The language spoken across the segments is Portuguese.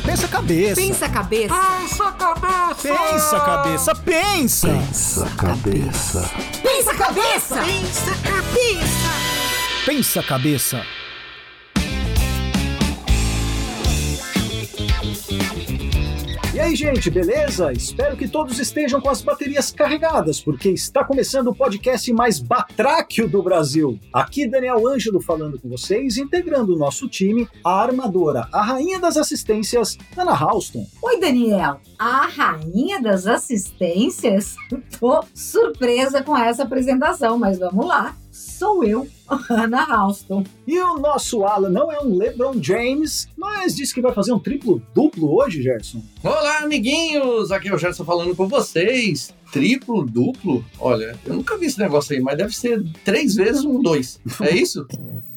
pensa cabeça. Pensa cabeça. Pensa cabeça. Pensa cabeça, pensa. Pensa cabeça. Pensa cabeça. Pensa cabeça. Pensa cabeça. E aí, gente, beleza? Espero que todos estejam com as baterias carregadas, porque está começando o podcast mais batráquio do Brasil. Aqui Daniel Ângelo falando com vocês, integrando o nosso time, a armadora, a rainha das assistências, Ana Halston. Oi, Daniel. A rainha das assistências? Tô surpresa com essa apresentação, mas vamos lá. Sou eu, Ana Halston. E o nosso Alan não é um LeBron James, mas disse que vai fazer um triplo-duplo hoje, Gerson. Olá, amiguinhos! Aqui é o Gerson falando com vocês. Triplo, duplo? Olha, eu nunca vi esse negócio aí, mas deve ser três vezes um dois. É isso?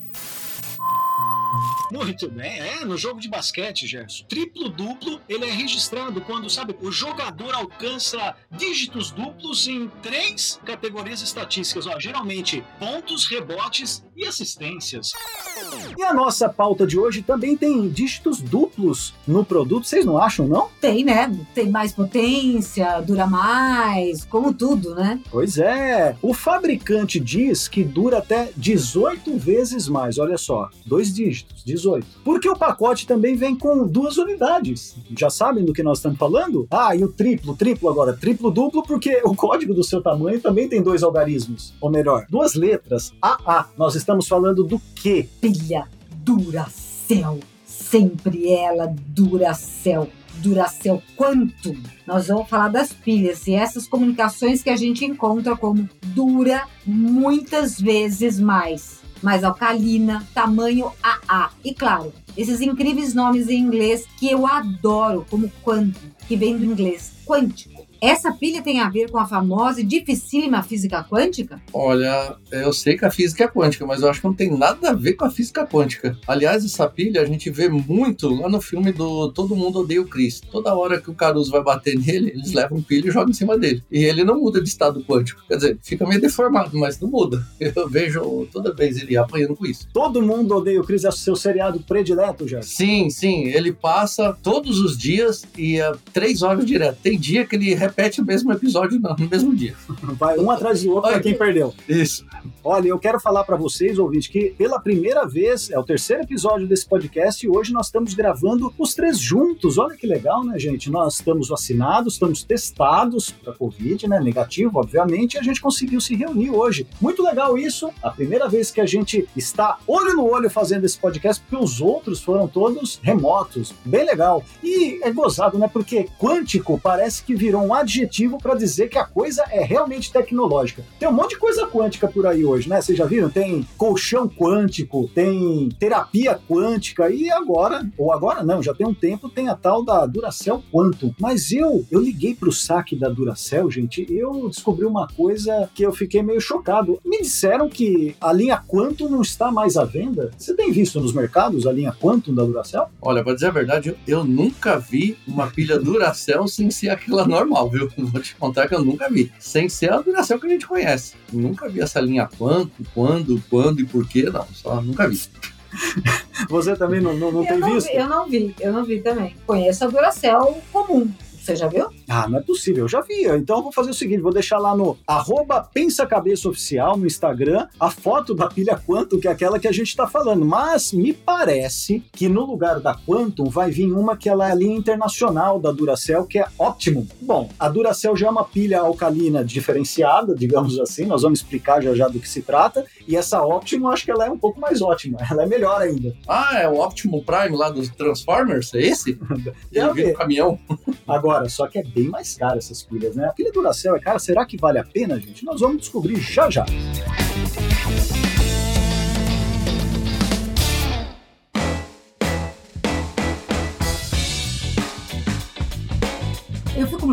Muito bem, é, no jogo de basquete, Gerson. Triplo duplo, ele é registrado quando, sabe, o jogador alcança dígitos duplos em três categorias estatísticas, ó, geralmente pontos, rebotes e assistências. E a nossa pauta de hoje também tem dígitos duplos no produto, vocês não acham, não? Tem, né? Tem mais potência, dura mais, como tudo, né? Pois é. O fabricante diz que dura até 18 vezes mais, olha só, dois dígitos, 18. Porque o pacote também vem com duas unidades. Já sabem do que nós estamos falando? Ah, e o triplo, triplo agora, triplo duplo, porque o código do seu tamanho também tem dois algarismos. Ou melhor, duas letras, AA. Nós estamos falando do quê? Pilha Duracell. Sempre ela, Duracell. Duracell Quantum. Nós vamos falar das pilhas e essas comunicações que a gente encontra como dura muitas vezes mais. Mais alcalina, tamanho AA. E claro, esses incríveis nomes em inglês que eu adoro, como Quantum, que vem do inglês quântico. Essa pilha tem a ver com a famosa e dificílima física quântica? Olha, eu sei que a física é quântica, mas eu acho que não tem nada a ver com a física quântica. Aliás, essa pilha a gente vê muito lá no filme do Todo Mundo Odeia o Chris. Toda hora que o Caruso vai bater nele, eles levam um pilha e jogam em cima dele. E ele não muda de estado quântico. Quer dizer, fica meio deformado, mas não muda. Eu vejo toda vez ele apanhando com isso. Todo mundo odeia o Chris, é o seu seriado predileto, já. Sim, sim. Ele passa todos os dias e é três horas direto. Tem dia que ele repete o mesmo episódio no, no mesmo dia. Vai um atrás do outro para quem perdeu. Isso. Olha, eu quero falar para vocês, ouvintes, que pela primeira vez, é o terceiro episódio desse podcast e hoje nós estamos gravando os três juntos. Olha que legal, né, gente? Nós estamos vacinados, estamos testados para Covid, né? Negativo, obviamente, e a gente conseguiu se reunir hoje. Muito legal isso. A primeira vez que a gente está olho no olho fazendo esse podcast, porque os outros foram todos remotos. Bem legal. E é gozado, né? Porque quântico parece que virou um adjetivo para dizer que a coisa é realmente tecnológica. Tem um monte de coisa quântica por aí hoje, né? Vocês já viram? Tem colchão quântico, tem terapia quântica e agora, ou agora não, já tem um tempo, tem a tal da Duracell Quantum. Mas eu, eu liguei pro saque da Duracell, gente, eu descobri uma coisa que eu fiquei meio chocado. Me disseram que a linha Quantum não está mais à venda. Você tem visto nos mercados a linha Quantum da Duracell? Olha, pra dizer a verdade, eu, nunca vi uma pilha Duracell sem ser aquela normal, viu? Vou te contar que eu nunca vi. Sem ser a Duracell que a gente conhece. Nunca vi essa linha quanto, quando, quando e por quê, não. Só nunca vi. Você também não, não, não tem não visto? Vi, eu não vi, eu não vi também. Conheço a Duracell comum. Você já viu? Ah, não é possível, eu já vi. Então eu vou fazer o seguinte: vou deixar lá no arroba Pensa Cabeça Oficial no Instagram a foto da pilha Quantum, que é aquela que a gente está falando. Mas me parece que no lugar da Quantum vai vir uma que ela é a linha internacional da Duracell, que é Optimum. Bom, a Duracell já é uma pilha alcalina diferenciada, digamos assim, nós vamos explicar já já do que se trata. E essa Optimum, acho que ela é um pouco mais ótima, ela é melhor ainda. Ah, é o Optimum Prime lá dos Transformers? É esse? Ele vira um caminhão. Agora, só que é bem mais caro essas pilhas, né? A pilha Duracell é cara, será que vale a pena, gente? Nós vamos descobrir já já. Eu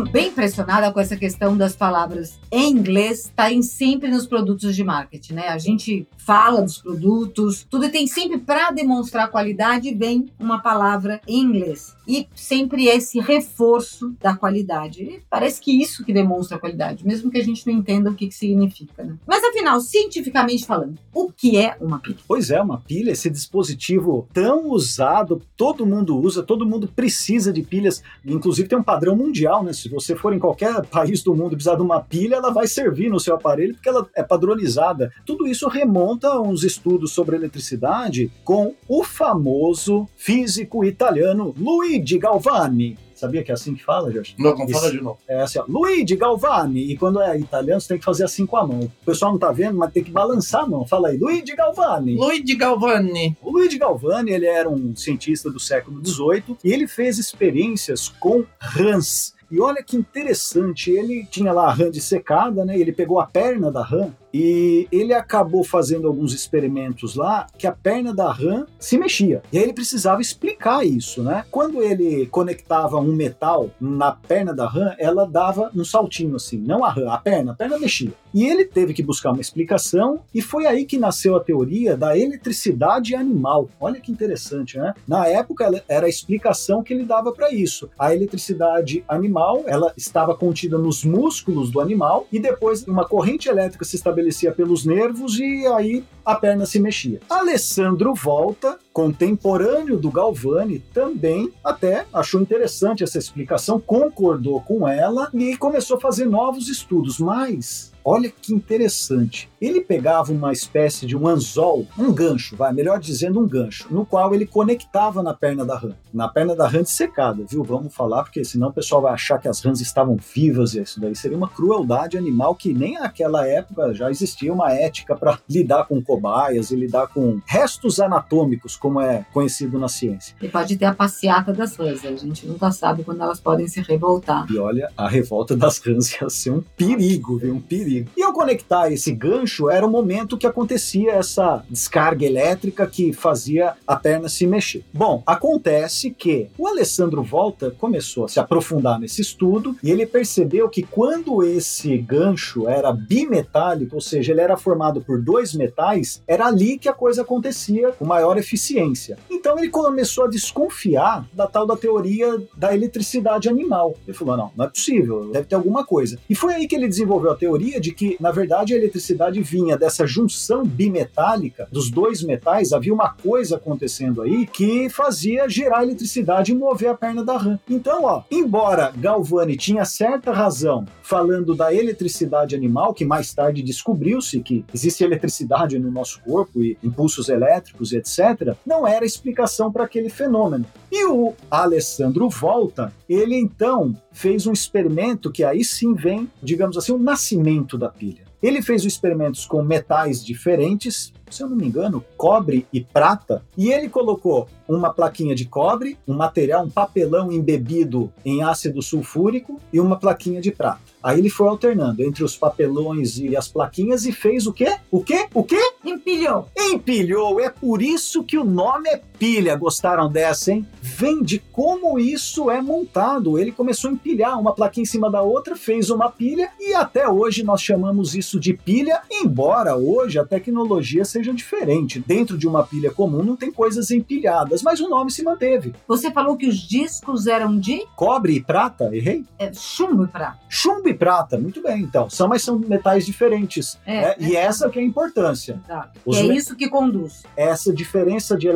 fico bem impressionada com essa questão das palavras em inglês estarem sempre nos produtos de marketing, né? A gente fala dos produtos, tudo tem sempre para demonstrar qualidade vem uma palavra em inglês e sempre esse reforço da qualidade. E parece que isso que demonstra a qualidade, mesmo que a gente não entenda o que, que significa. Né? Mas afinal, cientificamente falando, o que é uma pilha? Pois é, uma pilha, esse dispositivo tão usado, todo mundo usa, todo mundo precisa de pilhas, inclusive tem um padrão mundial, né? Se você for em qualquer país do mundo e precisar de uma pilha, ela vai servir no seu aparelho porque ela é padronizada. Tudo isso remonta a uns estudos sobre eletricidade com o famoso físico italiano Luigi Galvani. Sabia que é assim que fala, Jorge? Não, como Isso. fala de novo. É assim, ó, Luigi Galvani. E quando é italiano, você tem que fazer assim com a mão. O pessoal não tá vendo, mas tem que balançar a mão. Fala aí, Luigi Galvani. Luigi Galvani. O Luigi Galvani, ele era um cientista do século XVIII e ele fez experiências com rãs. E olha que interessante, ele tinha lá a rã dissecada, né? Ele pegou a perna da rã e ele acabou fazendo alguns experimentos lá que a perna da rã se mexia. E aí ele precisava explicar isso, né? Quando ele conectava um metal na perna da rã, ela dava um saltinho assim, não a rã, a perna, a perna mexia. E ele teve que buscar uma explicação e foi aí que nasceu a teoria da eletricidade animal. Olha que interessante, né? Na época era a explicação que ele dava para isso. A eletricidade animal, ela estava contida nos músculos do animal e depois uma corrente elétrica se estabelecia pelos nervos e aí a perna se mexia. Alessandro Volta, contemporâneo do Galvani, também até achou interessante essa explicação, concordou com ela e começou a fazer novos estudos, mas Olha que interessante. Ele pegava uma espécie de um anzol, um gancho, vai, melhor dizendo um gancho, no qual ele conectava na perna da rã. Na perna da rã dissecada, viu? Vamos falar, porque senão o pessoal vai achar que as rãs estavam vivas e isso daí seria uma crueldade animal que nem naquela época já existia uma ética para lidar com cobaias e lidar com restos anatômicos, como é conhecido na ciência. E pode ter a passeata das rãs, a gente nunca sabe quando elas podem se revoltar. E olha, a revolta das rãs ia ser um perigo, viu? Um perigo. E ao conectar esse gancho, era o momento que acontecia essa descarga elétrica que fazia a perna se mexer. Bom, acontece que o Alessandro Volta começou a se aprofundar nesse estudo e ele percebeu que quando esse gancho era bimetálico, ou seja, ele era formado por dois metais, era ali que a coisa acontecia com maior eficiência. Então ele começou a desconfiar da tal da teoria da eletricidade animal. Ele falou: não, não é possível, deve ter alguma coisa. E foi aí que ele desenvolveu a teoria de que, na verdade, a eletricidade vinha dessa junção bimetálica dos dois metais, havia uma coisa acontecendo aí que fazia gerar eletricidade e mover a perna da rã. Então, ó, embora Galvani tinha certa razão falando da eletricidade animal, que mais tarde descobriu-se que existe eletricidade no nosso corpo e impulsos elétricos etc., não era explicação para aquele fenômeno. E o Alessandro Volta, ele então fez um experimento que aí sim vem, digamos assim, o nascimento da pilha. Ele fez experimentos com metais diferentes, se eu não me engano, cobre e prata, e ele colocou uma plaquinha de cobre, um material, um papelão embebido em ácido sulfúrico e uma plaquinha de prata. Aí ele foi alternando entre os papelões e as plaquinhas e fez o quê? O quê? O quê? Empilhou. Empilhou. É por isso que o nome é pilha. Gostaram dessa, hein? Vem de como isso é montado. Ele começou a empilhar uma plaquinha em cima da outra, fez uma pilha e até hoje nós chamamos isso de pilha, embora hoje a tecnologia seja diferente. Dentro de uma pilha comum não tem coisas empilhadas, mas o nome se manteve. Você falou que os discos eram de Cobre e prata, errei? é, chumbo e prata. Chumbo e prata, muito bem, então. São, mas são metais diferentes. É, né? E essa que é a importância. Tá. É me- isso que conduz. essa diferença de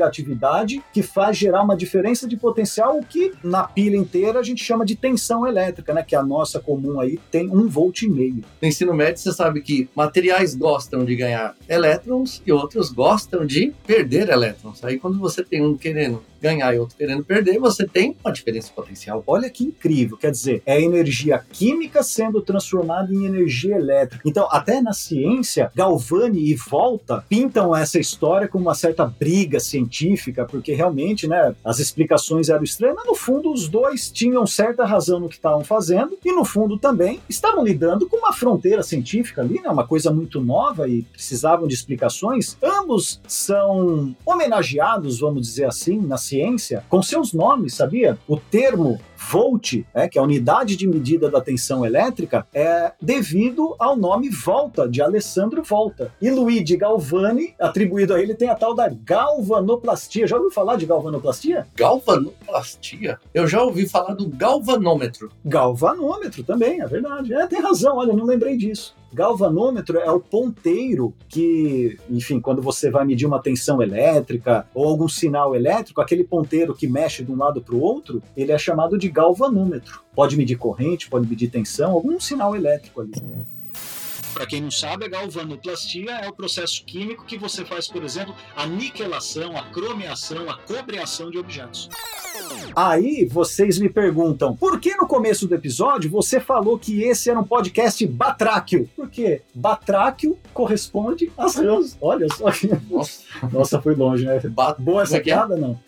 eletronegatividade que faz gerar uma diferença de potencial, o que na pilha inteira a gente chama de tensão elétrica, né? Que a nossa comum aí tem um volt e meio. No ensino médio, você sabe que materiais gostam de ganhar elétrons e outros gostam de perder elétrons. Aí, quando você tem um querendo ganhar e outro querendo perder, você tem uma diferença potencial. Olha que incrível, quer dizer, é energia química sendo transformada em energia elétrica. Então, até na ciência, Galvani e Volta pintam essa história como uma certa briga científica, porque realmente, né, as explicações eram estranhas, mas no fundo os dois tinham certa razão no que estavam fazendo e no fundo também estavam lidando com uma fronteira científica ali, né, uma coisa muito nova e precisavam de explicações. Ambos são homenageados, vamos dizer assim, na ciência, com seus nomes, sabia? O termo volt, é, que é a unidade de medida da tensão elétrica, é devido ao nome Volta, de Alessandro Volta. E Luigi Galvani, atribuído a ele, tem a tal da galvanoplastia. Já ouviu falar de galvanoplastia? Galvanoplastia? Eu já ouvi falar do galvanômetro. Galvanômetro também, é verdade. É, tem razão, olha, não lembrei disso. Galvanômetro é o ponteiro que, enfim, quando você vai medir uma tensão elétrica ou algum sinal elétrico, aquele ponteiro que mexe de um lado para o outro, ele é chamado de galvanômetro. Pode medir corrente, pode medir tensão, algum sinal elétrico ali. Para quem não sabe, a galvanoplastia é o processo químico que você faz, por exemplo, a niquelação, a cromeação, a cobreação de objetos. Aí vocês me perguntam, por que no começo do episódio você falou que esse era um podcast batráquio? Por quê? Batráquio corresponde às rãs. Olha só. Nossa, Nossa, foi longe, né? Ba- Boa essa é que é? piada, não?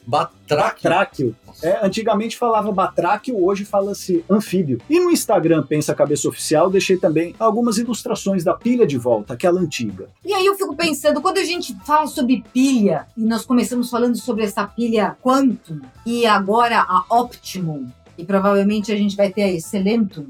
Batráquio. Batráquio. É, antigamente falava batráquio, hoje fala-se anfíbio. E no Instagram Pensa Cabeça Oficial deixei também algumas ilustrações da pilha de volta, aquela antiga. E aí eu fico pensando, quando a gente fala sobre pilha, e nós começamos falando sobre essa pilha Quantum, e agora a Optimum, e provavelmente a gente vai ter a Excelentum,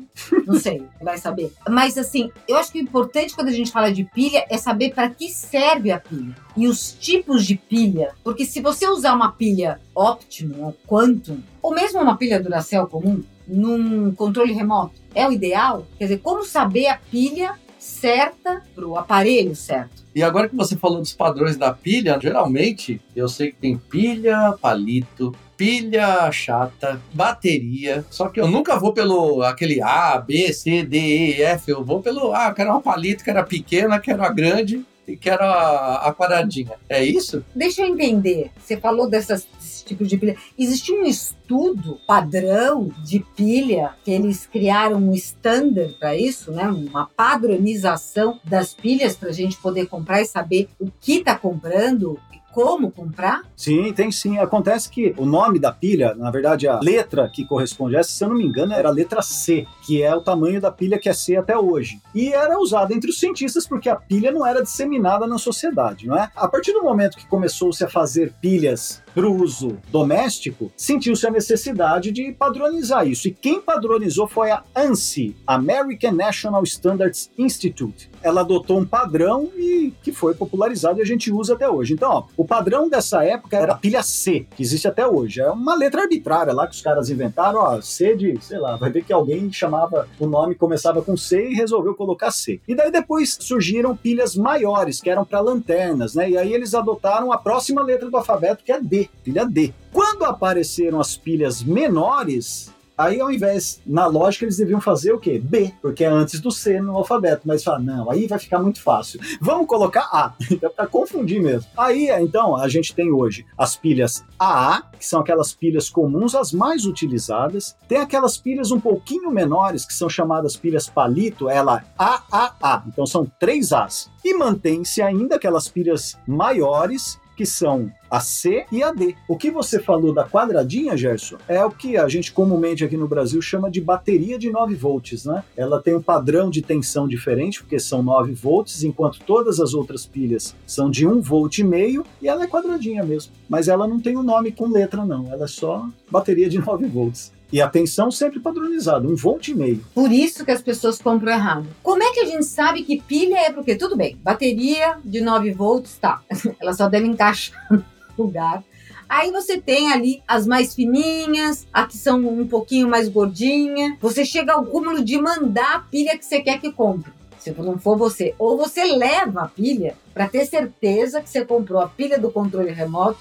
não sei, vai saber. Mas assim, eu acho que o importante quando a gente fala de pilha é saber para que serve a pilha. E os tipos de pilha, porque se você usar uma pilha Optimum ou Quantum, ou mesmo uma pilha Duracell comum, num controle remoto, é o ideal? Quer dizer, como saber a pilha certa para o aparelho certo? E agora que você falou dos padrões da pilha, geralmente eu sei que tem pilha, palito, pilha chata, bateria. Só que eu nunca vou pelo aquele A, B, C, D, E, F. Eu vou pelo ah, quero uma palito, quero a pequena, quero a grande e quero a, a quadradinha. É isso? Deixa eu entender. Você falou dessas, desse tipo de pilha. Existe um estudo padrão de pilha que eles criaram um standard para isso, né? Uma padronização das pilhas para a gente poder comprar e saber o que está comprando como comprar. Sim, tem sim. Acontece que o nome da pilha, na verdade, a letra que corresponde a essa, se eu não me engano, era a letra C, que é o tamanho da pilha que é C até hoje. E era usada entre os cientistas porque a pilha não era disseminada na sociedade, não é? A partir do momento que começou-se a fazer pilhas para o uso doméstico, sentiu-se a necessidade de padronizar isso. E quem padronizou foi a ANSI, American National Standards Institute. Ela adotou um padrão e que foi popularizado e a gente usa até hoje. Então, ó, o padrão dessa época era a pilha C, que existe até hoje. É uma letra arbitrária lá que os caras inventaram, ó, C de, sei lá, vai ver que alguém chamava o nome começava com C e resolveu colocar C. E daí depois surgiram pilhas maiores, que eram para lanternas, né? E aí eles adotaram a próxima letra do alfabeto, que é D, pilha D. Quando apareceram as pilhas menores, Aí, ao invés, na lógica, eles deviam fazer o quê? B, porque é antes do C no alfabeto. Mas fala, não, aí vai ficar muito fácil. Vamos colocar A, então, para confundir mesmo. Aí, então, a gente tem hoje as pilhas AA, que são aquelas pilhas comuns, as mais utilizadas. Tem aquelas pilhas um pouquinho menores, que são chamadas pilhas palito, ela AAA. Então, são três As. E mantém-se ainda aquelas pilhas maiores, que são a C e a D. O que você falou da quadradinha, Gerson, é o que a gente comumente aqui no Brasil chama de bateria de 9 volts, né? Ela tem um padrão de tensão diferente, porque são 9 volts, enquanto todas as outras pilhas são de 1 volt e meio, e ela é quadradinha mesmo. Mas ela não tem o um nome com letra, não. Ela é só bateria de 9 volts. E a tensão sempre padronizada, um volt e meio. Por isso que as pessoas compram errado. Como é que a gente sabe que pilha é porque tudo bem, bateria de 9 volts, tá. Ela só deve encaixar no lugar. Aí você tem ali as mais fininhas, a que são um pouquinho mais gordinha. Você chega ao cúmulo de mandar a pilha que você quer que compre. Se não for você, ou você leva a pilha para ter certeza que você comprou a pilha do controle remoto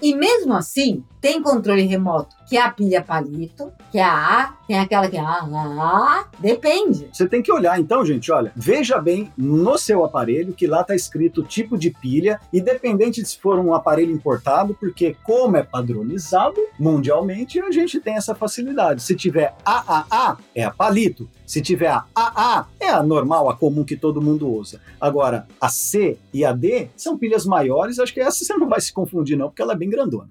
E mesmo assim, tem controle remoto que é a pilha palito, que é a A, tem aquela que é a A, depende. Você tem que olhar, então, gente, olha, veja bem no seu aparelho que lá está escrito tipo de pilha, independente de se for um aparelho importado, porque como é padronizado mundialmente, a gente tem essa facilidade. Se tiver AAA, é a palito. Se tiver a AA, é a normal, a comum que todo mundo usa. Agora, a C e a D são pilhas maiores, acho que essa você não vai se confundir não, porque ela é bem grandona.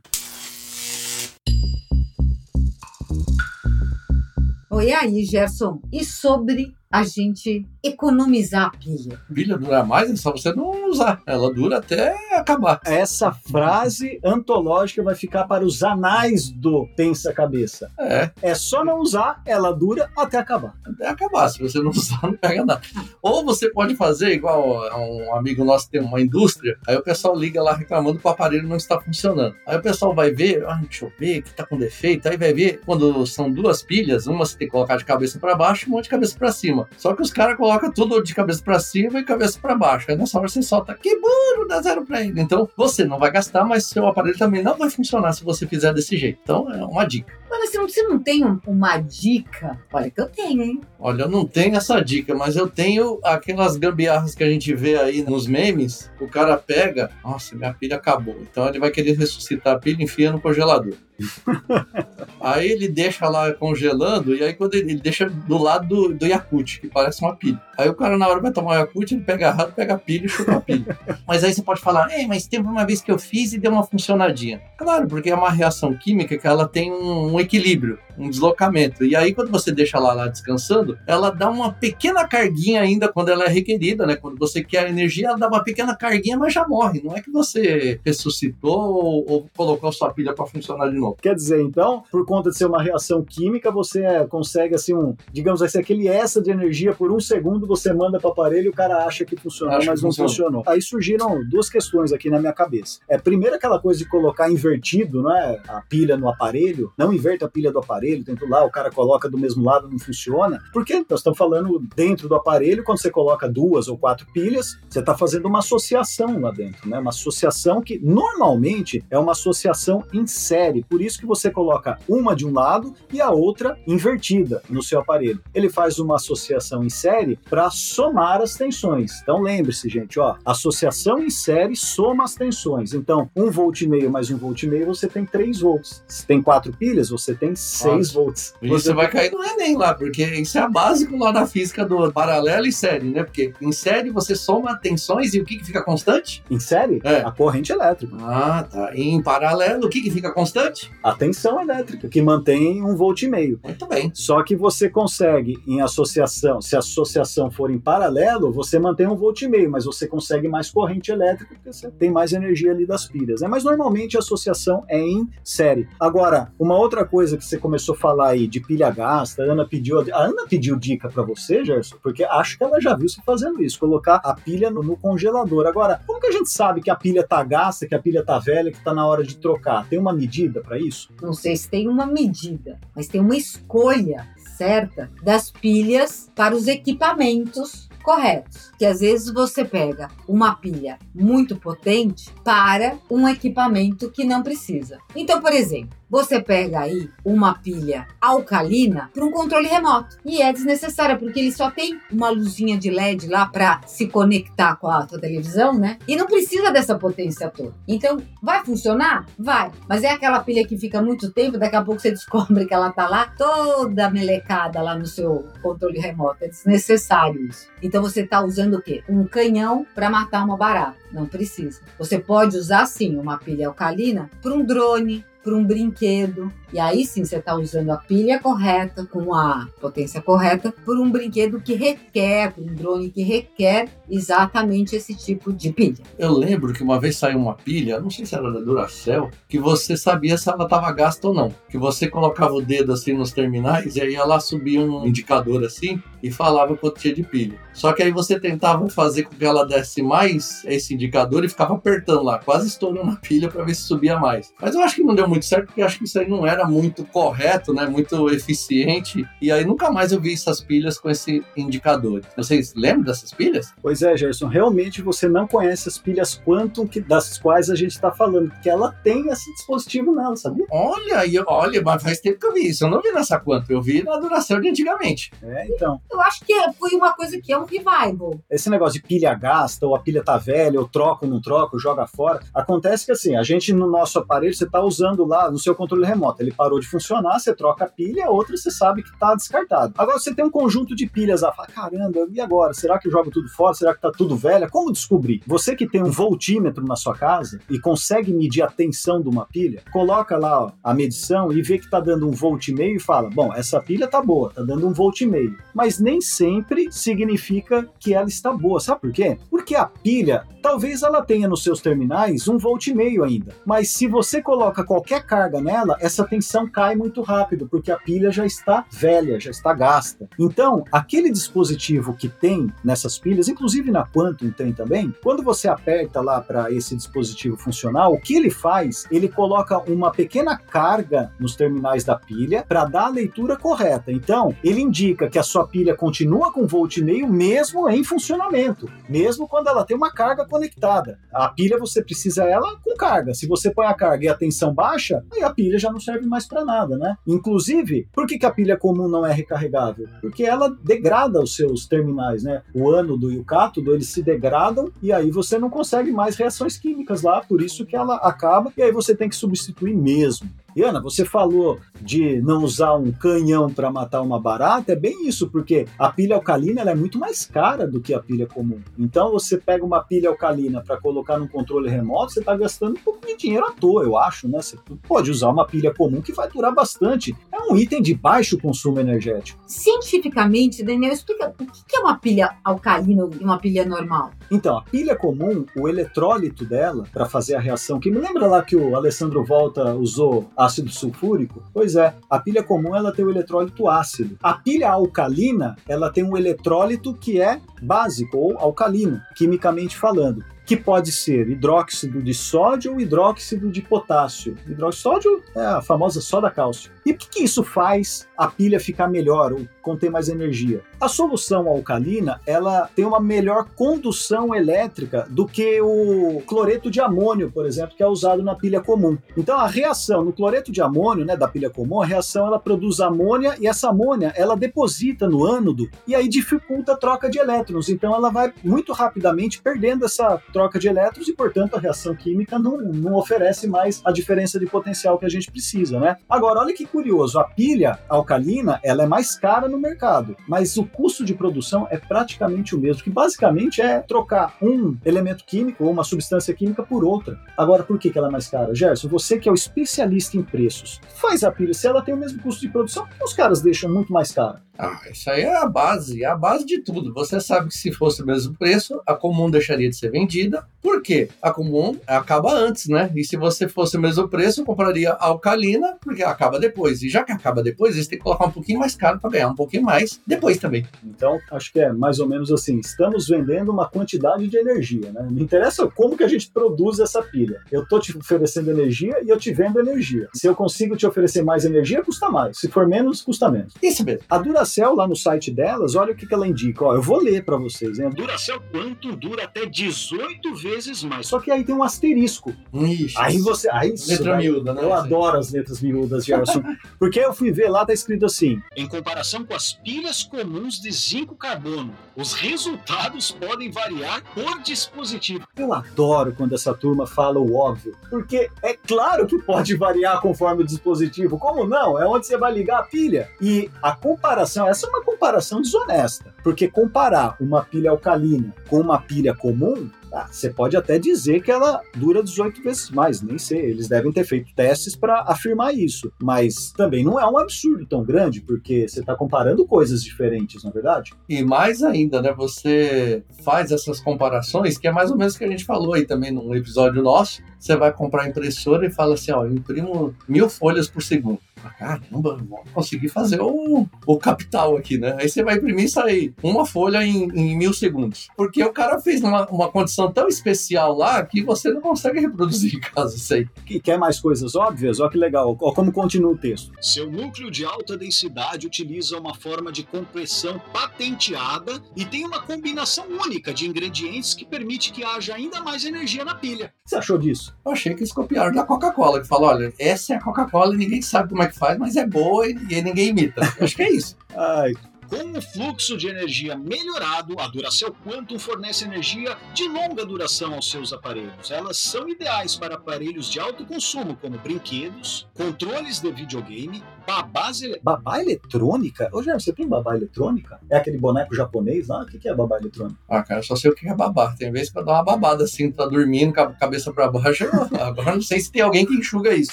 Oi, aí, Gerson. E sobre a gente economizar a pilha? Pilha dura mais, é só você não usar. Ela dura até acabar. Essa frase antológica vai ficar para os anais do Pensa Cabeça. É, É só não usar, ela dura até acabar. até acabar. Se você não usar, não pega nada. Ou você pode fazer igual a um amigo nosso tem uma indústria, aí o pessoal liga lá reclamando que o aparelho não está funcionando. Aí o pessoal vai ver, ah, deixa eu ver, que tá com defeito. Aí vai ver, quando são duas pilhas, uma você tem que colocar de cabeça para baixo e uma de cabeça para cima. Só que os caras colocam tudo de cabeça para cima e cabeça para baixo. Aí nessa hora você solta, que burro, dá zero para ele. Então você não vai gastar, mas seu aparelho também não vai funcionar se você fizer desse jeito. Então é uma dica. Mas você não, você não tem um- uma dica? Olha que eu tenho, hein? Olha, eu não tenho essa dica, mas eu tenho aquelas gambiarras que a gente vê aí nos memes. O cara pega, nossa, minha pilha acabou. Então ele vai querer ressuscitar a pilha e enfia no congelador. aí ele deixa lá congelando, e aí quando ele, ele deixa do lado do, do Yakut, que parece uma pilha. Aí o cara, na hora vai tomar o Yakut, ele pega errado, pega a pilha e chupa a pilha. mas aí você pode falar, ei, mas teve uma vez que eu fiz e deu uma funcionadinha. Claro, porque é uma reação química que ela tem um, um equilíbrio, um deslocamento. E aí, quando você deixa ela lá descansando, ela dá uma pequena carguinha ainda quando ela é requerida, né? Quando você quer energia, ela dá uma pequena carguinha, mas já morre. Não é que você ressuscitou ou, ou colocou sua pilha para funcionar de novo. Quer dizer, então, por conta de ser uma reação química, você é, consegue, assim, um, digamos assim, aquele extra de energia por um segundo, você manda para o aparelho e o cara acha que funcionou, Acha mas que não funcionou. funcionou. Aí surgiram duas questões aqui na minha cabeça. É, primeiro, aquela coisa de colocar invertido, né? A pilha no aparelho. Não inverta a pilha do aparelho, tento lá, o cara coloca do mesmo lado, não funciona. Porque nós estamos falando dentro do aparelho, quando você coloca duas ou quatro pilhas, você está fazendo uma associação lá dentro, né? Uma associação que normalmente é uma associação em série. Por isso que você coloca uma de um lado e a outra invertida no seu aparelho. Ele faz uma associação em série para somar as tensões. Então lembre-se, gente, ó, associação em série soma as tensões. Então, um volt e meio mais um volt e meio, você tem 3 volts. Se tem quatro pilhas, você tem 6 Volts. E você vai cair no Enem lá, porque isso é básico lá da física do paralelo e série, né? Porque em série você soma tensões e o que, que fica constante? Em série, É. a corrente elétrica, Ah, tá. E em paralelo, o que, que fica constante? a tensão elétrica, que mantém um volt e meio. Muito bem. Só que você consegue em associação, se a associação for em paralelo, você mantém um volt e meio, mas você consegue mais corrente elétrica porque você tem mais energia ali das pilhas, né? Mas normalmente a associação é em série. Agora, uma outra coisa que você começou a falar aí de pilha gasta, a Ana pediu, a Ana pediu dica para você, Gerson, porque acho que ela já viu você fazendo isso, colocar a pilha no, no congelador. Agora, como que a gente sabe que a pilha tá gasta, que a pilha tá velha, que tá na hora de trocar? Tem uma medida para isso? Não sei se tem uma medida, mas tem uma escolha certa das pilhas para os equipamentos corretos. Que às vezes você pega uma pilha muito potente para um equipamento que não precisa. Então, por exemplo, você pega aí uma pilha alcalina para um controle remoto e é desnecessária porque ele só tem uma luzinha de LED lá para se conectar com a tua televisão, né? E não precisa dessa potência toda. Então, vai funcionar? Vai. Mas é aquela pilha que fica muito tempo, daqui a pouco você descobre que ela tá lá toda melecada lá no seu controle remoto. É desnecessário isso. Então você tá usando o quê? Um canhão para matar uma barata. Não precisa. Você pode usar sim uma pilha alcalina para um drone, para um brinquedo. E aí sim você está usando a pilha correta, com a potência correta, por um brinquedo que requer, um drone que requer exatamente esse tipo de pilha. Eu lembro que uma vez saiu uma pilha, não sei se era da Duracell, que você sabia se ela estava gasta ou não. Que você colocava o dedo assim nos terminais e aí ela subia um indicador assim e falava quanto tinha de pilha. Só que aí você tentava fazer com que ela desse mais esse indicador e ficava apertando lá, quase estourando a pilha para ver se subia mais. Mas eu acho que não deu muito certo porque acho que isso aí não era muito correto, né? Muito eficiente. E aí nunca mais eu vi essas pilhas com esse indicador. Vocês lembram dessas pilhas? Pois é, Gerson, realmente você não conhece as pilhas Quantum que- das quais a gente está falando, porque ela tem esse dispositivo nela, sabia? Olha, e eu- olha, mas faz tempo que eu vi isso. Eu não vi nessa quanto, eu vi na duração de antigamente. É, então. Eu acho que foi uma coisa que é um revival. Esse negócio de pilha gasta, ou a pilha tá velha, ou troca ou não troca, ou joga fora. Acontece que assim, a gente no nosso aparelho, você tá usando lá no seu controle remoto, ele parou de funcionar, você troca a pilha, a outra você sabe que está descartado. Agora você tem um conjunto de pilhas lá, fala, caramba, e agora? Será que eu jogo tudo fora? Será que tá tudo velha? Como descobrir? Você que tem um voltímetro na sua casa e consegue medir a tensão de uma pilha, coloca lá ó, a medição e vê que tá dando um volt e meio e fala, bom, essa pilha tá boa, tá dando um volt e meio. Mas nem sempre significa que ela está boa. Sabe por quê? Porque a pilha, talvez ela tenha nos seus terminais um volt e meio ainda. Mas se você coloca qualquer carga nela, essa tensão cai muito rápido, porque a pilha já está velha, já está gasta. Então, aquele dispositivo que tem nessas pilhas, inclusive na Quantum tem também, quando você aperta lá para esse dispositivo funcionar, o que ele faz? Ele coloca uma pequena carga nos terminais da pilha para dar a leitura correta. Então, ele indica que a sua pilha continua com volt e meio mesmo em funcionamento, mesmo quando ela tem uma carga conectada. A pilha você precisa ela com carga. Se você põe a carga e a tensão baixa, aí a pilha já não serve mais para nada, né? Inclusive, por que, que a pilha comum não é recarregável? Porque ela degrada os seus terminais, né? O ânodo e o cátodo, eles se degradam e aí você não consegue mais reações químicas lá, por isso que ela acaba e aí você tem que substituir mesmo. E Ana, você falou de não usar um canhão para matar uma barata, é bem isso, porque a pilha alcalina é muito mais cara do que a pilha comum. Então você pega uma pilha alcalina para colocar no controle remoto, você está gastando um pouco de dinheiro à toa, eu acho, né? Você pode usar uma pilha comum que vai durar bastante. É um item de baixo consumo energético. Cientificamente, Daniel, explica o que é uma pilha alcalina e uma pilha normal. Então, a pilha comum, o eletrólito dela, para fazer a reação, que me lembra lá que o Alessandro Volta usou ácido sulfúrico? Pois é, a pilha comum ela tem o eletrólito ácido. A pilha alcalina, ela tem um eletrólito que é básico ou alcalino, quimicamente falando que pode ser hidróxido de sódio ou hidróxido de potássio. Hidróxido de sódio é a famosa soda cálcio. E o que, que isso faz a pilha ficar melhor ou conter mais energia? A solução alcalina ela tem uma melhor condução elétrica do que o cloreto de amônio, por exemplo, que é usado na pilha comum. Então a reação no cloreto de amônio, né, da pilha comum, a reação ela produz amônia e essa amônia ela deposita no ânodo e aí dificulta a troca de elétrons. Então ela vai muito rapidamente perdendo essa troca de elétrons e, portanto, a reação química não, não oferece mais a diferença de potencial que a gente precisa, né? Agora, olha que curioso, a pilha alcalina, ela é mais cara no mercado, mas o custo de produção é praticamente o mesmo, que basicamente é trocar um elemento químico ou uma substância química por outra. Agora, por que, que ela é mais cara? Gerson, você que é o especialista em preços, faz a pilha, se ela tem o mesmo custo de produção, os caras deixam muito mais cara? Ah, isso aí é a base, é a base de tudo. Você sabe que se fosse o mesmo preço, a comum deixaria de ser vendida. Por quê? A comum acaba antes, né? E se você fosse o mesmo preço, eu compraria a alcalina, porque acaba depois. E já que acaba depois, eles têm que colocar um pouquinho mais caro para ganhar um pouquinho mais depois também. Então, acho que é mais ou menos assim: estamos vendendo uma quantidade de energia, né? Não interessa como que a gente produz essa pilha. Eu estou te oferecendo energia e eu te vendo energia. Se eu consigo te oferecer mais energia, custa mais. Se for menos, custa menos. Isso mesmo. A Duracell, lá no site delas, olha o que, que ela indica. Ó, eu vou ler para vocês, né? Duracell Quantum dura até 18 vezes mais. Só que aí tem um asterisco. Ixi. Aí você. Aí, Letra daí- miúda, né? Eu adoro as letras miúdas, Gerson. Porque eu fui ver lá, tá escrito assim: Em comparação com as pilhas comuns de zinco carbono, os resultados podem variar por dispositivo. Eu adoro quando essa turma fala o óbvio, porque é claro que pode variar conforme o dispositivo. Como não? É onde você vai ligar a pilha. E a comparação, essa é uma comparação desonesta, porque comparar uma pilha alcalina com uma pilha comum, ah, você pode até dizer que ela dura 18 vezes mais, nem sei. Eles devem ter feito testes para afirmar isso, mas também não é um absurdo tão grande, porque você está comparando coisas diferentes, na é verdade? E mais ainda, né? Você faz essas comparações, que é mais ou menos o que a gente falou aí também num episódio nosso. Você vai comprar impressora e fala assim: ó, eu imprimo mil folhas por segundo. Ah, Caramba, conseguir fazer o, o capital aqui, né? Aí você vai imprimir isso aí, uma folha em, em mil segundos. Porque o cara fez uma, uma condição tão especial lá que você não consegue reproduzir em casa isso aí. Que quer mais coisas óbvias? Olha que legal. Ó, como continua o texto. Seu núcleo de alta densidade utiliza uma forma de compressão patenteada e tem uma combinação única de ingredientes que permite que haja ainda mais energia na pilha. O que você achou disso? Eu achei que eles copiaram da Coca-Cola, que falou: olha, essa é a Coca-Cola e ninguém sabe como é que faz, mas é boa e, e ninguém imita. Eu acho que é isso. Ai, Com o fluxo de energia melhorado, a Duracell Quantum fornece energia de longa duração aos seus aparelhos. Elas são ideais para aparelhos de alto consumo, como brinquedos, controles de videogame, babás ele... Babá eletrônica? Ô, Jair, você tem babá eletrônica? É aquele boneco japonês lá? O que que é babá eletrônica? Ah, cara, só sei o que é babar. Tem vezes que eu dou uma babada assim, tá dormindo cabeça pra baixo. Agora não sei se tem alguém que enxuga isso.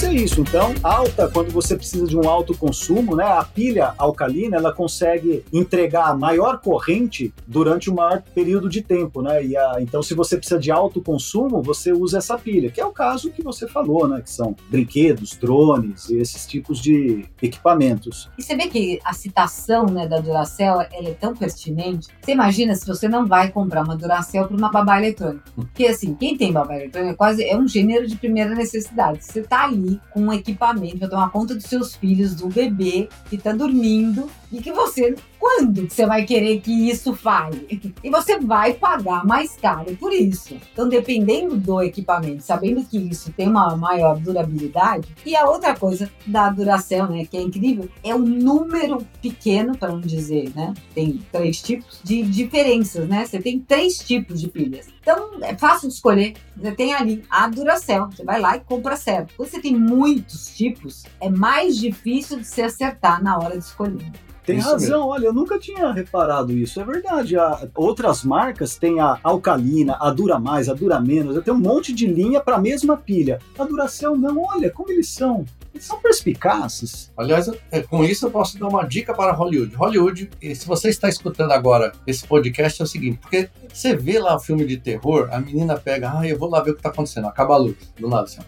Mas é isso, então, alta, quando você precisa de um alto consumo, né? A pilha alcalina, ela consegue entregar maior corrente durante um maior período de tempo, né? E a, então, se você precisa de alto consumo, você usa essa pilha, que é o caso que você falou, né? Que são brinquedos, drones e esses tipos de equipamentos. E você vê que a citação né, da Duracell ela é tão pertinente. Você imagina se você não vai comprar uma Duracell para uma babá eletrônica. Porque assim, quem tem babá eletrônica é quase é um gênero de primeira necessidade. Você tá ali com um equipamento para tomar conta dos seus filhos, do bebê que tá dormindo e que você quando você vai querer que isso falhe? E você vai pagar mais caro por isso. Então, dependendo do equipamento, sabendo que isso tem uma maior durabilidade, e a outra coisa da Duracell, né, que é incrível, é o número pequeno, para não dizer, né? Tem três tipos de diferenças, né? Você tem três tipos de pilhas. Então, é fácil de escolher. Você tem ali a Duracell, você vai lá e compra certo. Quando você tem muitos tipos, é mais difícil de se acertar na hora de escolher. Tem Isso razão, mesmo. olha, eu nunca tinha reparado isso. É verdade. A- outras marcas têm a alcalina, a dura mais, a dura menos. Tem um monte de linha para a mesma pilha. A Duracell não, olha como eles são. Eles são perspicazes. Aliás, é, com isso eu posso dar uma dica para Hollywood. Hollywood, se você está escutando agora esse podcast, é o seguinte: porque você vê lá o filme de terror, a menina pega, ah, eu vou lá ver o que está acontecendo, acaba a luz, do nada assim.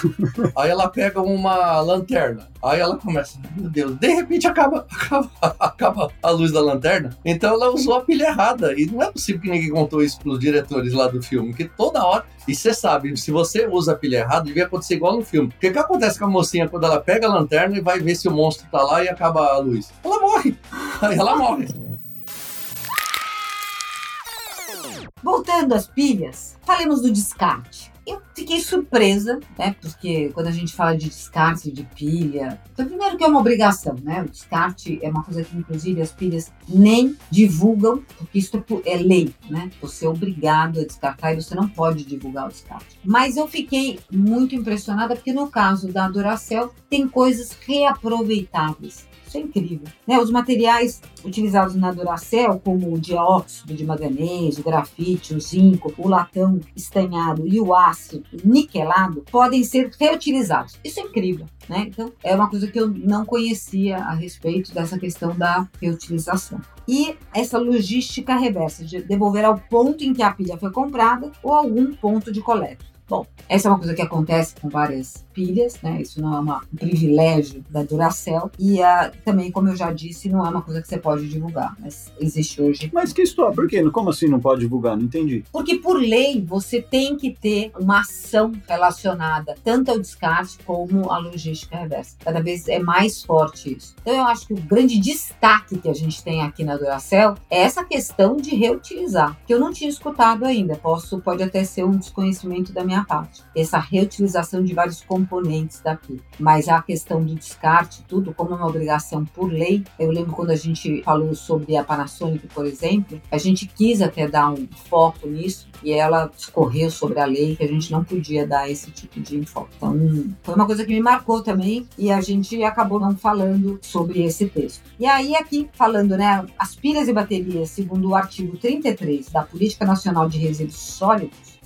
aí ela pega uma lanterna, aí ela começa, meu Deus, de repente acaba, acaba, acaba a luz da lanterna. Então ela usou a pilha errada. E não é possível que ninguém contou isso para os diretores lá do filme, que toda hora. E você sabe, se você usa a pilha errada, devia acontecer igual no filme. O que acontece com a mocinha quando ela pega a lanterna e vai ver se o monstro tá lá e acaba a luz? Ela morre. Aí ela morre. Voltando às pilhas, falemos do descarte. Eu fiquei surpresa, né? Porque quando a gente fala de descarte de pilha, então, primeiro que é uma obrigação, né? O descarte é uma coisa que, inclusive, as pilhas nem divulgam, porque isso é lei, né? Você é obrigado a descartar e você não pode divulgar o descarte. Mas eu fiquei muito impressionada porque no caso da Duracell tem coisas reaproveitáveis. Isso é incrível. Né? Os materiais utilizados na Duracell, como o dióxido de manganês, o grafite, o zinco, o latão estanhado e o aço niquelado, podem ser reutilizados. Isso é incrível. Né? Então, é uma coisa que eu não conhecia a respeito dessa questão da reutilização. E essa logística reversa, de devolver ao ponto em que a pilha foi comprada ou algum ponto de coleta. Bom, essa é uma coisa que acontece com várias pilhas, né? Isso não é uma- um privilégio da Duracell. E ah, também, como eu já disse, não é uma coisa que você pode divulgar, mas existe hoje. Mas que história? Por quê? Como assim não pode divulgar? Não entendi. Porque, por lei, você tem que ter uma ação relacionada tanto ao descarte como à logística reversa. Cada vez é mais forte isso. Então, eu acho que o grande destaque que a gente tem aqui na Duracell é essa questão de reutilizar, que eu não tinha escutado ainda. Posso, pode até ser um desconhecimento da minha parte. Essa reutilização de vários componentes da pilha. Mas a questão do descarte, tudo como é uma obrigação por lei. Eu lembro quando a gente falou sobre a Panasonic, por exemplo, a gente quis até dar um foco nisso e ela escorreu sobre a lei que a gente não podia dar esse tipo de enfoque. Então, foi uma coisa que me marcou também e a gente acabou não falando sobre esse texto. E aí, aqui, falando, né, as pilhas e baterias, segundo o artigo 33 da Política Nacional de Resíduos Sólidos,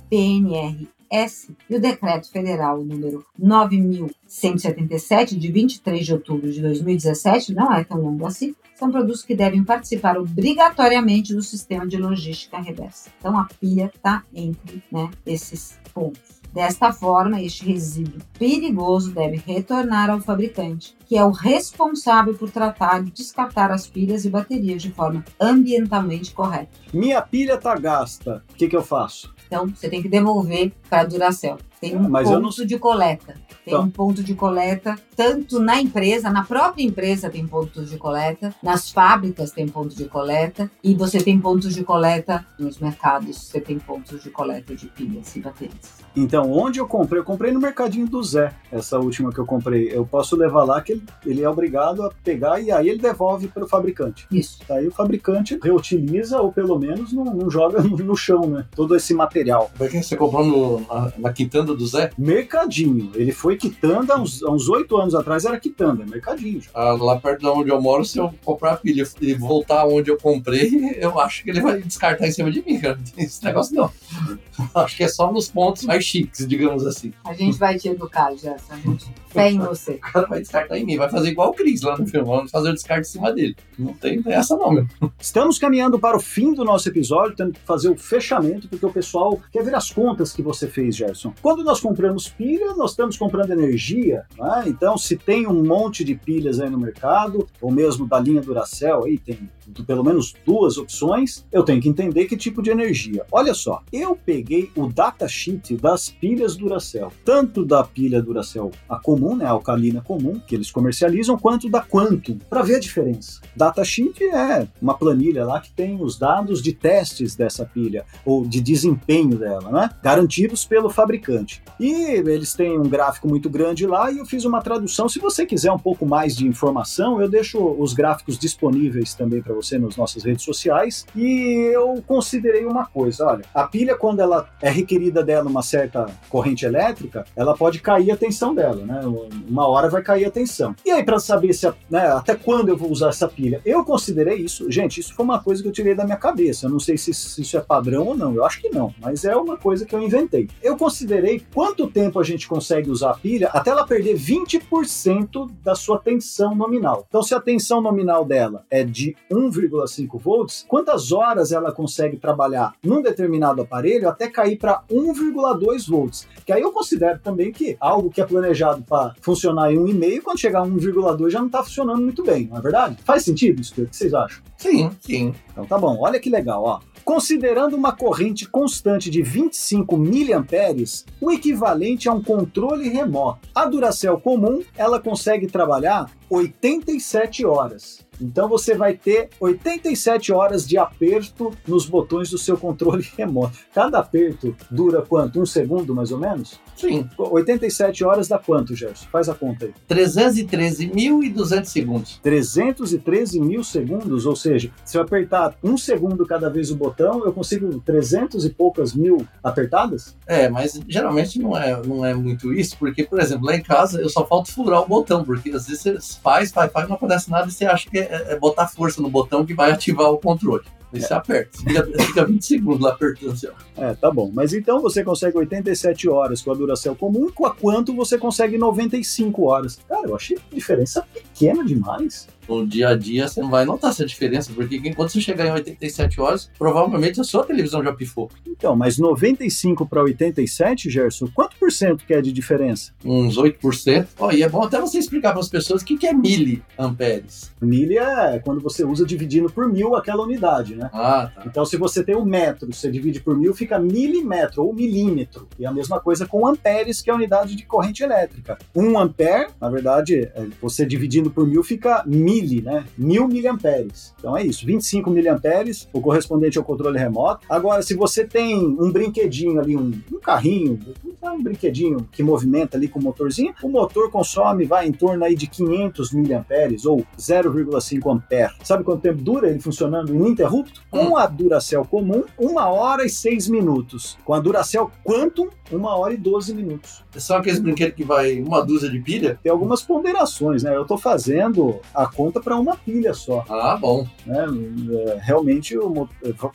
PNRS, e o Decreto Federal número 9.177, de 23 de outubro de 2017, não é tão longo assim, são produtos que devem participar obrigatoriamente do sistema de logística reversa. Então, a pilha está entre né, esses pontos. Desta forma, este resíduo perigoso deve retornar ao fabricante, que é o responsável por tratar e descartar as pilhas e baterias de forma ambientalmente correta. Minha pilha tá gasta. O que, que eu faço? Então, você tem que devolver para a Duracell. Tem um Mas ponto não- de coleta. Tem Então. um ponto de coleta, tanto na empresa, na própria empresa tem pontos de coleta, nas fábricas tem ponto de coleta, e você tem pontos de coleta nos mercados, você tem pontos de coleta de pilhas e baterias. Então, onde eu comprei? Eu comprei no mercadinho do Zé, essa última que eu comprei. Eu posso levar lá que ele, ele é obrigado a pegar e aí ele devolve para o fabricante. Isso. Aí o fabricante reutiliza ou pelo menos não, não joga no, chão, né? Todo esse material. Como é que você comprou no- na, na quitanda do Zé? Mercadinho. Ele foi quitanda há uns há uns oito anos atrás, era quitanda, mercadinho. Ah, lá perto de onde eu moro, se eu comprar a pilha e voltar onde eu comprei, eu acho que ele vai descartar em cima de mim, cara. Não tem esse negócio não. Acho que é só nos pontos mais chiques, digamos assim. A gente vai te educar, Gerson. A gente fé em você. O cara vai descartar em mim, vai fazer igual o Cris lá no filme, vamos fazer o descarte em cima dele. Não tem essa não, meu. Estamos caminhando para o fim do nosso episódio, tendo que fazer o fechamento, porque o pessoal quer ver as contas que você fez, Gerson. Quando nós compramos pilha, nós estamos comprando energia, né? Então, se tem um monte de pilhas aí no mercado, ou mesmo da linha Duracell, aí tem pelo menos duas opções, eu tenho que entender que tipo de energia. Olha só, eu peguei o datasheet das pilhas Duracell, tanto da pilha Duracell, a comum, né, a alcalina comum, que eles comercializam, quanto da Quantum, para ver a diferença. Datasheet é uma planilha lá que tem os dados de testes dessa pilha, ou de desempenho dela, né, garantidos pelo fabricante. E eles têm um gráfico muito grande lá e eu fiz uma tradução. Se você quiser um pouco mais de informação, eu deixo os gráficos disponíveis também para você nas nossas redes sociais. E eu considerei uma coisa: olha, a pilha, quando ela é requerida dela uma certa corrente elétrica, ela pode cair a tensão dela, né? Uma hora vai cair a tensão. E aí, para saber se né, até quando eu vou usar essa pilha, eu considerei isso. Gente, isso foi uma coisa que eu tirei da minha cabeça. Eu não sei se, se isso é padrão ou não. Eu acho que não, mas é uma coisa que eu inventei. Eu considerei quanto tempo a gente consegue usar a pilha até ela perder 20% da sua tensão nominal. Então, se a tensão nominal dela é de 1,5 volts, quantas horas ela consegue trabalhar num determinado aparelho até cair para 1,2 volts? Que aí eu considero também que algo que é planejado para funcionar em 1,5, quando chegar a 1,2 já não está funcionando muito bem, não é verdade? Faz sentido isso? O que vocês acham? Sim, sim. Então tá bom, olha que legal, ó. Considerando uma corrente constante de 25 miliamperes, o equivalente a um controle remoto. A Duracell comum, ela consegue trabalhar 87 horas. Então você vai ter 87 horas de aperto nos botões do seu controle remoto. Cada aperto dura quanto? Um segundo, mais ou menos? Sim. 87 horas dá quanto, Gerson? Faz a conta aí. 313.200 segundos. 313 mil segundos, ou seja, se eu apertar um segundo cada vez o botão, eu consigo 300 e poucas mil apertadas? É, mas geralmente não é, não é muito isso, porque, por exemplo, lá em casa eu só falta furar o botão, porque às vezes você faz, faz, faz, não acontece nada e você acha que é, é botar força no botão que vai ativar o controle. Aí você aperta, fica, fica 20 segundos lá apertando assim, ó. É, tá bom. Mas então você consegue 87 horas com a Duracell comum e com a Quanto você consegue 95 horas. Cara, eu achei diferença pequena demais. No dia a dia você não vai notar essa diferença, porque enquanto você chegar em 87 horas, provavelmente a sua televisão já pifou. Então, mas 95 para 87, Gerson, quanto por cento que é de diferença? Uns 8%. Ó, e é bom até você explicar para as pessoas o que, que é miliamperes. Milha é quando você usa dividindo por mil aquela unidade, né? Ah, tá. Então, se você tem o metro, você divide por mil, fica milímetro ou milímetro. E a mesma coisa com amperes, que é a unidade de corrente elétrica. Um ampere, na verdade, é, você dividindo por mil fica mili, né? Mil miliamperes. Então é isso, 25 miliamperes, o correspondente ao controle remoto. Agora, se você tem um brinquedinho ali, um, um carrinho, um brinquedinho que movimenta ali com o motorzinho, o motor consome, vai em torno aí de 500 miliamperes ou 0,5 ampere. Sabe quanto tempo dura ele funcionando ininterrupto? Com a Duracell comum, uma hora e seis minutos. Com a Duracell Quantum, uma hora e 12 minutos. São aqueles brinquedos que vai uma dúzia de pilha? Tem algumas ponderações, né? Eu tô fazendo a conta para uma pilha só. Ah, bom. né? É, Realmente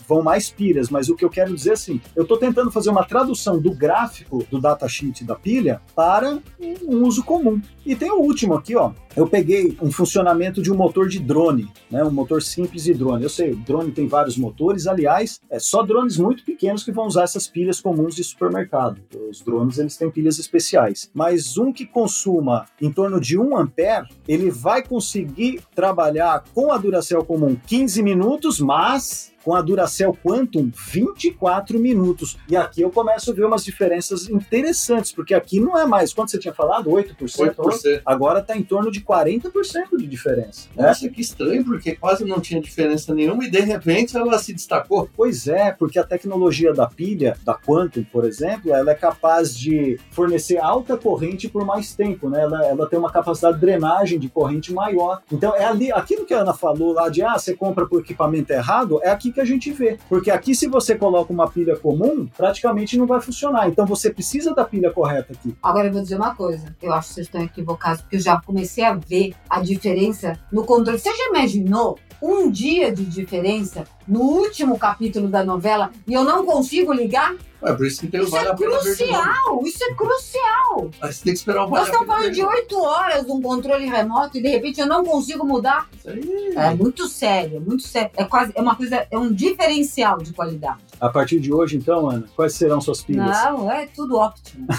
vão mais pilhas, mas o que eu quero dizer é assim, eu estou tentando fazer uma tradução do gráfico do datasheet da pilha para um uso comum. E tem o último aqui, ó. Eu peguei um funcionamento de um motor de drone, né? Um motor simples de drone. Eu sei, drone tem vários motores, aliás, é só drones muito pequenos que vão usar essas pilhas comuns de supermercado. Os drones eles têm pilhas especiais, mas um que consuma em torno de 1 ampere, ele vai conseguir trabalhar com a Duracell comum 15 minutos, mas com a Duracell Quantum 24 minutos. E aqui eu começo a ver umas diferenças interessantes, porque aqui não é mais, quanto você tinha falado? 8%? 8%. Agora está em torno de 40% de diferença. né? Nossa, que estranho, porque quase não tinha diferença nenhuma e de repente ela se destacou. Pois é, porque a tecnologia da pilha, da Quantum, por exemplo, ela é capaz de fornecer alta corrente por mais tempo, né? Ela, ela tem uma capacidade de drenagem de corrente maior. Então, é ali, aquilo que a Ana falou lá de, ah, você compra por equipamento errado, é aqui que a gente vê. Porque aqui, se você coloca uma pilha comum, praticamente não vai funcionar. Então, você precisa da pilha correta aqui. Agora eu vou dizer uma coisa. Eu acho que vocês estão equivocados, porque eu já comecei a ver a diferença no controle. Você já imaginou um dia de diferença no último capítulo da novela e eu não consigo ligar? É por isso que tem o Isso Vale é de novo. crucial! Isso é crucial! Você tem que esperar o Nós Vale a estamos falando de oito horas de um controle remoto e de repente eu não consigo mudar. Isso aí. É muito sério, muito sério. É quase, é uma coisa, é um diferencial de qualidade. A partir de hoje, então, Ana, quais serão suas pilhas? Não, é tudo óptimo.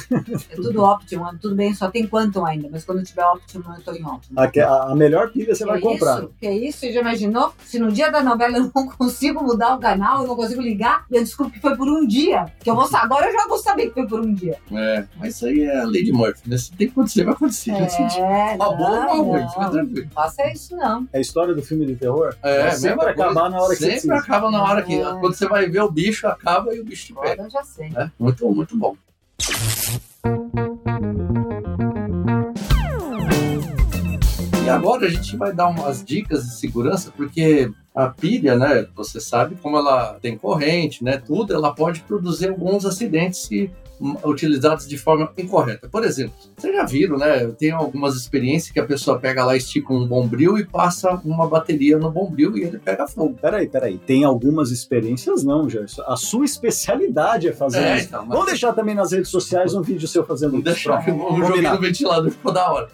É tudo óptimo. Tudo bem, só tem quantum ainda, mas quando tiver óptimo, eu tô em óptimo. A, a- a melhor pilha você que vai comprar. Isso? Que isso? Você já imaginou? Se no dia da novela eu não consigo mudar o canal, eu não consigo ligar, e eu descubro que foi por um dia. Que eu vou agora eu já vou saber que foi por um dia. É, mas isso aí é a lei de Murphy, né? Se tem que acontecer, vai acontecer. gente. É, Uma boa ou uma não, ruim, fica não. tranquilo. Não faça isso, não. É a história do filme de terror? É, Vai sempre mesma acabar coisa. na hora que você Sempre acaba na hora que. É. Quando você vai ver o bicho, acaba e o bicho te pega. Agora eu já sei. né? Muito, muito bom. E agora a gente vai dar umas dicas de segurança, porque a pilha, né, você sabe como ela tem corrente, né, tudo, ela pode produzir alguns acidentes se utilizados de forma incorreta. Por exemplo, vocês já viram, né, eu tenho algumas experiências que a pessoa pega lá, estica um bombril e passa uma bateria no bombril e ele pega fogo. Peraí, peraí. Tem algumas experiências, não, Gerson. A sua especialidade é fazer É, isso. então, mas- Vamos deixar também nas redes sociais um vídeo seu fazendo Não isso. deixar joguei Combinado. no ventilador, ficou da hora.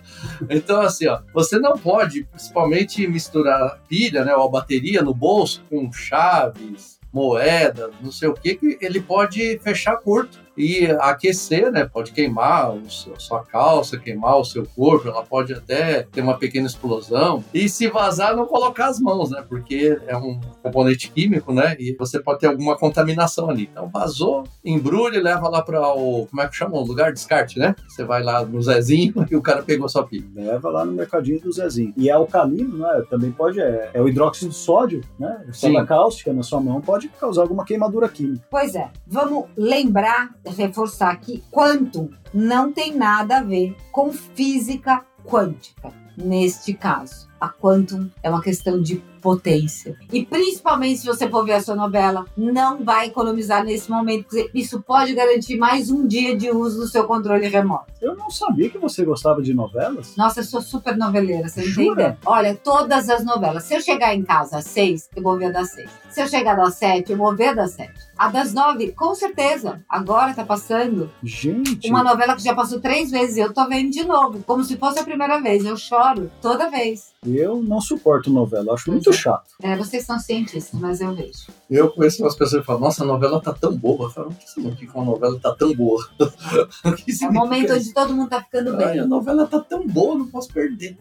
Então, assim, ó, você não pode, principalmente, misturar pilha, né, ou a bateria no bolso com chaves, moeda, não sei o que, que ele pode fechar curto e aquecer, né? Pode queimar o seu- a sua calça, queimar o seu corpo, ela pode até ter uma pequena explosão. E se vazar, não colocar as mãos, né? Porque é um componente químico, né? E você pode ter alguma contaminação ali. Então vazou, embrulha e leva lá para o. Como é que chama? O lugar de descarte, né? Você vai lá no Zezinho e o cara pegou sua pilha. Leva lá no mercadinho do Zezinho. E é alcalino, né? Também pode. É, é o hidróxido de sódio, né? Sim. Soda cáustica na sua mão pode causar alguma queimadura química. Pois é, vamos lembrar, reforçar que quantum não tem nada a ver com física quântica, neste caso. A quantum é uma questão de potência. E principalmente se você for ver a sua novela, não vai economizar nesse momento, porque isso pode garantir mais um dia de uso do seu controle remoto. Eu não sabia que você gostava de novelas. Nossa, eu sou super noveleira, você entende? Olha, todas as novelas. Se eu chegar em casa às seis, eu vou ver a das seis. Se eu chegar das sete, eu vou ver a das sete. A das nove, com certeza. Agora tá passando Gente, uma novela que já passou três vezes e eu tô vendo de novo, como se fosse a primeira vez. Eu choro toda vez. eu não suporto novela. Acho muito. Chato. É, vocês são cientistas, mas eu vejo. Eu conheço umas pessoas que falam, nossa, a novela tá tão boa. Eu falo, o que significa que uma novela tá tão boa? É o momento onde todo mundo tá ficando Ai, bem. a novela tá tão boa, não posso perder.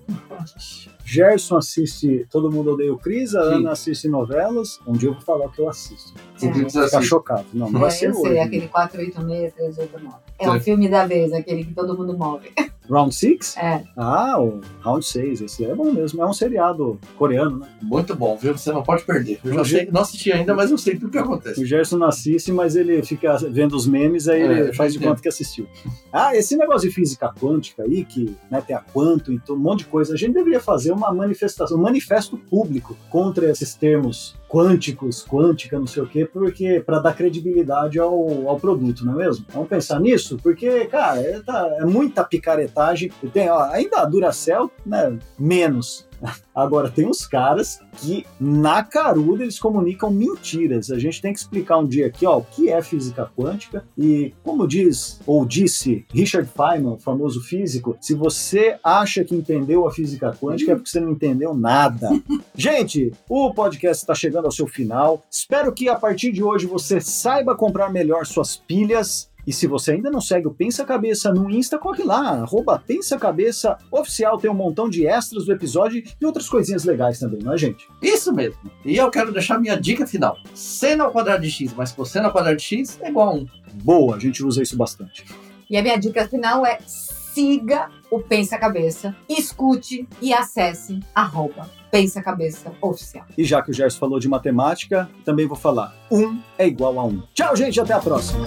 Gerson assiste Todo Mundo Odeia o Cris, a Sim. Ana assiste novelas. Um dia eu vou falar o que eu assisto. Você É. Ficar assiste? chocado. Não, não vai É, ser eu sei, hoje. aquele 486, 389. É o Sim. filme da vez, aquele que todo mundo move. Round 6? É. Ah, o Round 6. Esse é bom mesmo. É um seriado coreano, né? Muito bom, viu? Você não pode perder. Eu já Não, sei, não assisti ainda, mas eu sei tudo o que acontece. O Gerson não assiste, mas ele fica vendo os memes, aí É, ele faz de conta que assistiu. Ah, esse negócio de física quântica aí, que né, tem a quanto e todo, um monte de coisa, a gente deveria fazer uma manifestação, um manifesto público contra esses termos quânticos, quântica, não sei o quê, porque para dar credibilidade ao, ao produto, não é mesmo? Vamos pensar nisso, porque, cara, é, tá- é muita picaretagem. Tem, ó, ainda a Duracell, né, menos. Agora, tem uns caras que, na caruda, eles comunicam mentiras. A gente tem que explicar um dia aqui ó, o que é física quântica. E, como diz, ou disse Richard Feynman, o famoso físico, se você acha que entendeu a física quântica, é porque você não entendeu nada. gente, o podcast está chegando ao seu final. Espero que, a partir de hoje, você saiba comprar melhor suas pilhas E se você ainda não segue o Pensa Cabeça no Insta, corre lá, arroba Pensa Cabeça Oficial, tem um montão de extras do episódio e outras coisinhas legais também, não é, gente? Isso mesmo. E eu quero deixar minha dica final. Seno ao quadrado de x mais cosseno ao quadrado de x é igual a 1. Boa, a gente usa isso bastante. E a minha dica final é siga o Pensa Cabeça, escute e acesse arroba Pensa Cabeça Oficial. E já que o Gerson falou de matemática, também vou falar. 1 é igual a 1. Tchau, gente, até a próxima.